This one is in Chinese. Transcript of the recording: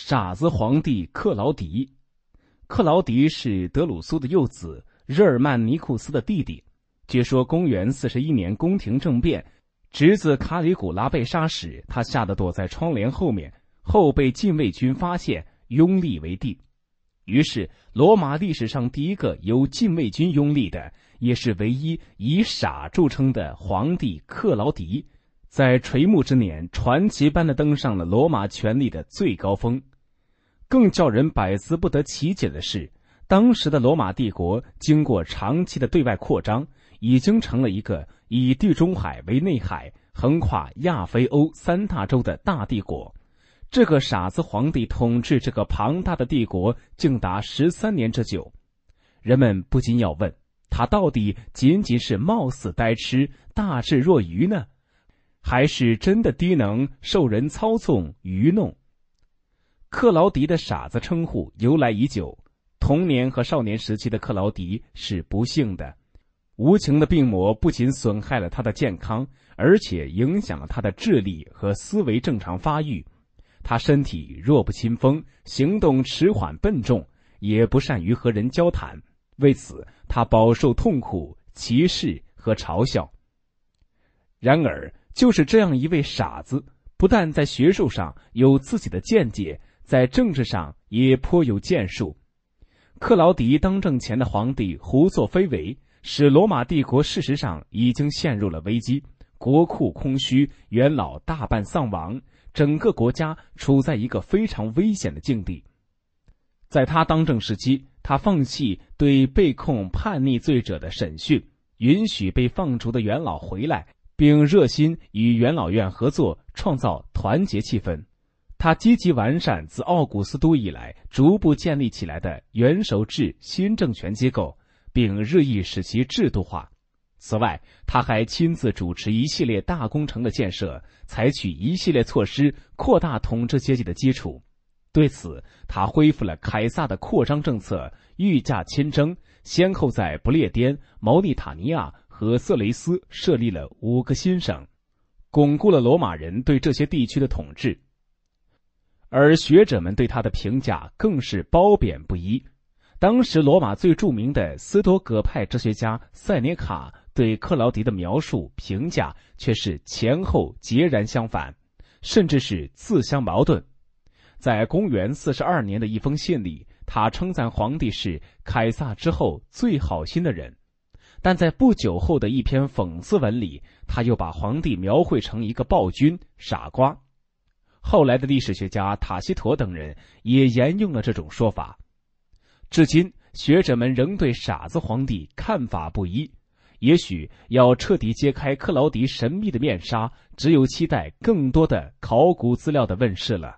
傻子皇帝克劳迪。克劳迪是德鲁苏的幼子，日耳曼尼库斯的弟弟。据说公元四十一年宫廷政变，侄子卡里古拉被杀时，他吓得躲在窗帘后面，后被禁卫军发现，拥立为帝。于是，罗马历史上第一个由禁卫军拥立的，也是唯一以傻著称的皇帝克劳迪，在垂暮之年，传奇般的登上了罗马权力的最高峰。更叫人百思不得其解的是，当时的罗马帝国经过长期的对外扩张。已经成了一个以地中海为内海、横跨亚非欧三大洲的大帝国。这个傻子皇帝统治这个庞大的帝国，竟达十三年之久。人们不禁要问：他到底仅仅是貌似呆痴、大智若愚呢，还是真的低能、受人操纵、愚弄？克劳迪的“傻子”称呼由来已久。童年和少年时期的克劳迪是不幸的。无情的病魔不仅损害了他的健康，而且影响了他的智力和思维正常发育。他身体弱不禁风，行动迟缓笨重，也不善于和人交谈。为此，他饱受痛苦、歧视和嘲笑。然而，就是这样一位傻子，不但在学术上有自己的见解，在政治上也颇有建树。克劳迪当政前的皇帝胡作非为。使罗马帝国事实上已经陷入了危机，国库空虚，元老大半丧亡，整个国家处在一个非常危险的境地。在他当政时期，他放弃对被控叛逆罪者的审讯，允许被放逐的元老回来，并热心与元老院合作，创造团结气氛。他积极完善自奥古斯都以来逐步建立起来的元首制新政权机构。并日益使其制度化。此外，他还亲自主持一系列大工程的建设，采取一系列措施扩大统治阶级的基础。对此，他恢复了凯撒的扩张政策，御驾亲征，先后在不列颠、毛利塔尼亚和色雷斯设立了五个新省，巩固了罗马人对这些地区的统治。而学者们对他的评价更是褒贬不一。当时，罗马最著名的斯多葛派哲学家塞涅卡对克劳迪的描述评价却是前后截然相反，甚至是自相矛盾。在公元四十二年的一封信里，他称赞皇帝是凯撒之后最好心的人；但在不久后的一篇讽刺文里，他又把皇帝描绘成一个暴君、傻瓜。后来的历史学家塔西佗等人也沿用了这种说法。至今，学者们仍对傻子皇帝看法不一。也许要彻底揭开克劳迪神秘的面纱，只有期待更多的考古资料的问世了。